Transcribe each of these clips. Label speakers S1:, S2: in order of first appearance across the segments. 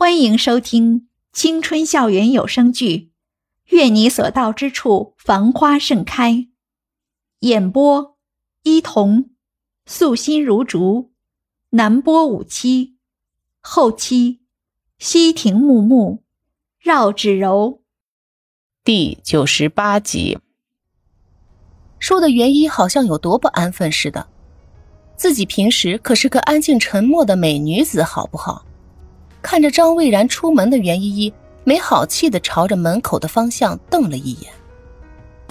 S1: 欢迎收听青春校园有声剧《愿你所到之处繁花盛开》，演播：伊童，素心如竹，南波五七，后期：西亭木木，绕指柔。
S2: 第九十八集，说的袁一好像有多不安分似的，自己平时可是个安静沉默的美女子，好不好？看着张蔚然出门的袁依依，没好气的朝着门口的方向瞪了一眼。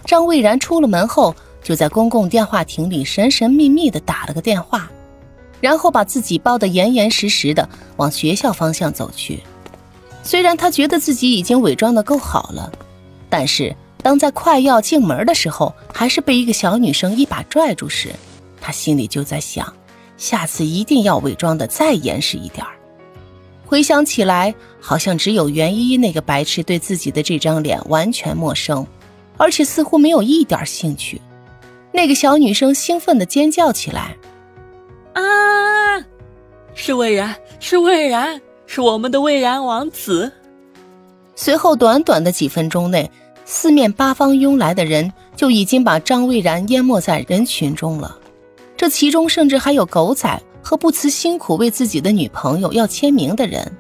S2: 张蔚然出了门后，就在公共电话亭里神神秘秘的打了个电话，然后把自己包得严严实实的往学校方向走去。虽然他觉得自己已经伪装的够好了，但是当在快要进门的时候，还是被一个小女生一把拽住时，他心里就在想，下次一定要伪装的再严实一点。回想起来，好像只有袁依依那个白痴对自己的这张脸完全陌生，而且似乎没有一点兴趣。那个小女生兴奋的尖叫起来：“
S3: 啊，是魏然，是魏然，是我们的魏然王子！”
S2: 随后，短短的几分钟内，四面八方拥来的人就已经把张蔚然淹没在人群中了。这其中甚至还有狗仔。和不辞辛苦为自己的女朋友要签名的人，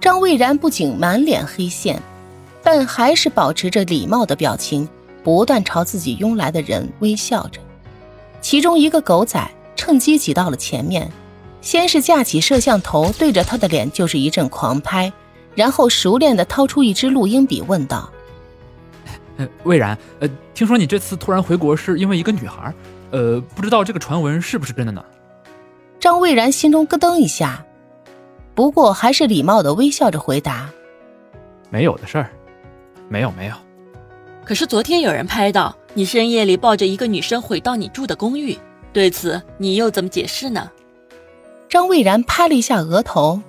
S2: 张蔚然不仅满脸黑线，但还是保持着礼貌的表情，不断朝自己拥来的人微笑着。其中一个狗仔趁机挤到了前面，先是架起摄像头对着他的脸就是一阵狂拍，然后熟练的掏出一支录音笔问道：“
S4: 蔚然，呃，听说你这次突然回国是因为一个女孩，呃，不知道这个传闻是不是真的呢？”
S2: 张蔚然心中咯噔一下，不过还是礼貌的微笑着回答：“
S4: 没有的事儿，没有没有。”
S3: 可是昨天有人拍到你深夜里抱着一个女生回到你住的公寓，对此你又怎么解释呢？
S2: 张蔚然拍了一下额头，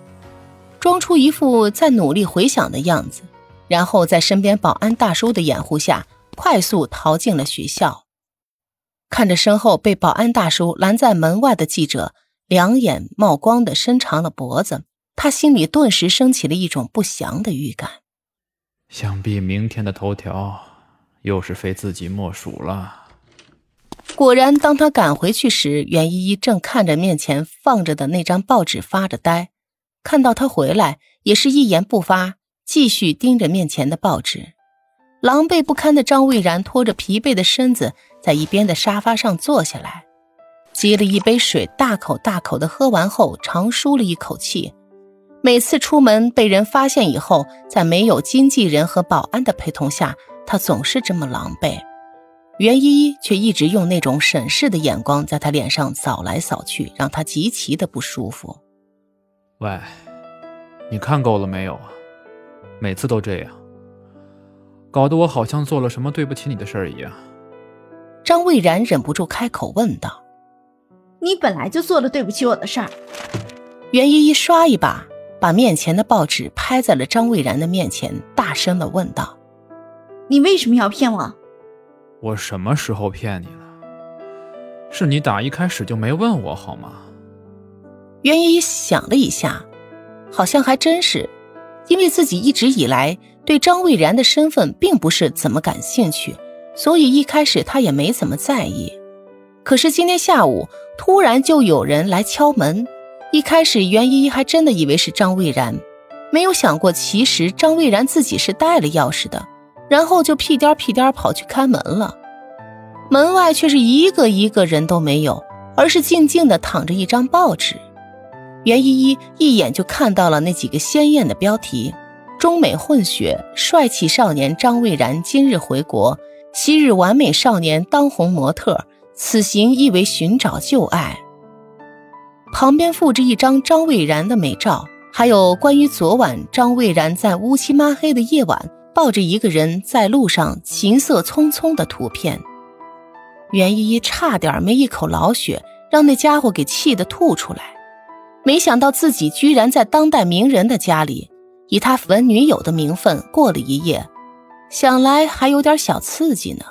S2: 装出一副在努力回想的样子，然后在身边保安大叔的掩护下，快速逃进了学校。看着身后被保安大叔拦在门外的记者。两眼冒光的伸长了脖子，他心里顿时升起了一种不祥的预感。
S4: 想必明天的头条又是非自己莫属了。
S2: 果然，当他赶回去时，袁依依正看着面前放着的那张报纸发着呆。看到他回来，也是一言不发，继续盯着面前的报纸。狼狈不堪的张蔚然拖着疲惫的身子，在一边的沙发上坐下来。接了一杯水，大口大口的喝完后，长舒了一口气。每次出门被人发现以后，在没有经纪人和保安的陪同下，他总是这么狼狈。袁依依却一直用那种审视的眼光在他脸上扫来扫去，让他极其的不舒服。
S4: 喂，你看够了没有啊？每次都这样，搞得我好像做了什么对不起你的事儿一样。
S2: 张蔚然忍不住开口问道。
S1: 你本来就做了对不起我的事儿。
S2: 袁依依刷一把，把面前的报纸拍在了张蔚然的面前，大声的问道：“
S1: 你为什么要骗我？”“
S4: 我什么时候骗你了？是你打一开始就没问我好吗？”
S2: 袁依依想了一下，好像还真是，因为自己一直以来对张蔚然的身份并不是怎么感兴趣，所以一开始她也没怎么在意。可是今天下午。突然就有人来敲门，一开始袁依依还真的以为是张蔚然，没有想过其实张蔚然自己是带了钥匙的，然后就屁颠屁颠跑去开门了。门外却是一个一个人都没有，而是静静的躺着一张报纸。袁依依一眼就看到了那几个鲜艳的标题：中美混血帅气少年张蔚然今日回国，昔日完美少年当红模特。此行意为寻找旧爱。旁边附着一张张蔚然的美照，还有关于昨晚张蔚然在乌漆抹黑的夜晚抱着一个人在路上行色匆匆的图片。袁依依差点没一口老血让那家伙给气得吐出来。没想到自己居然在当代名人的家里，以他文女友的名分过了一夜，想来还有点小刺激呢。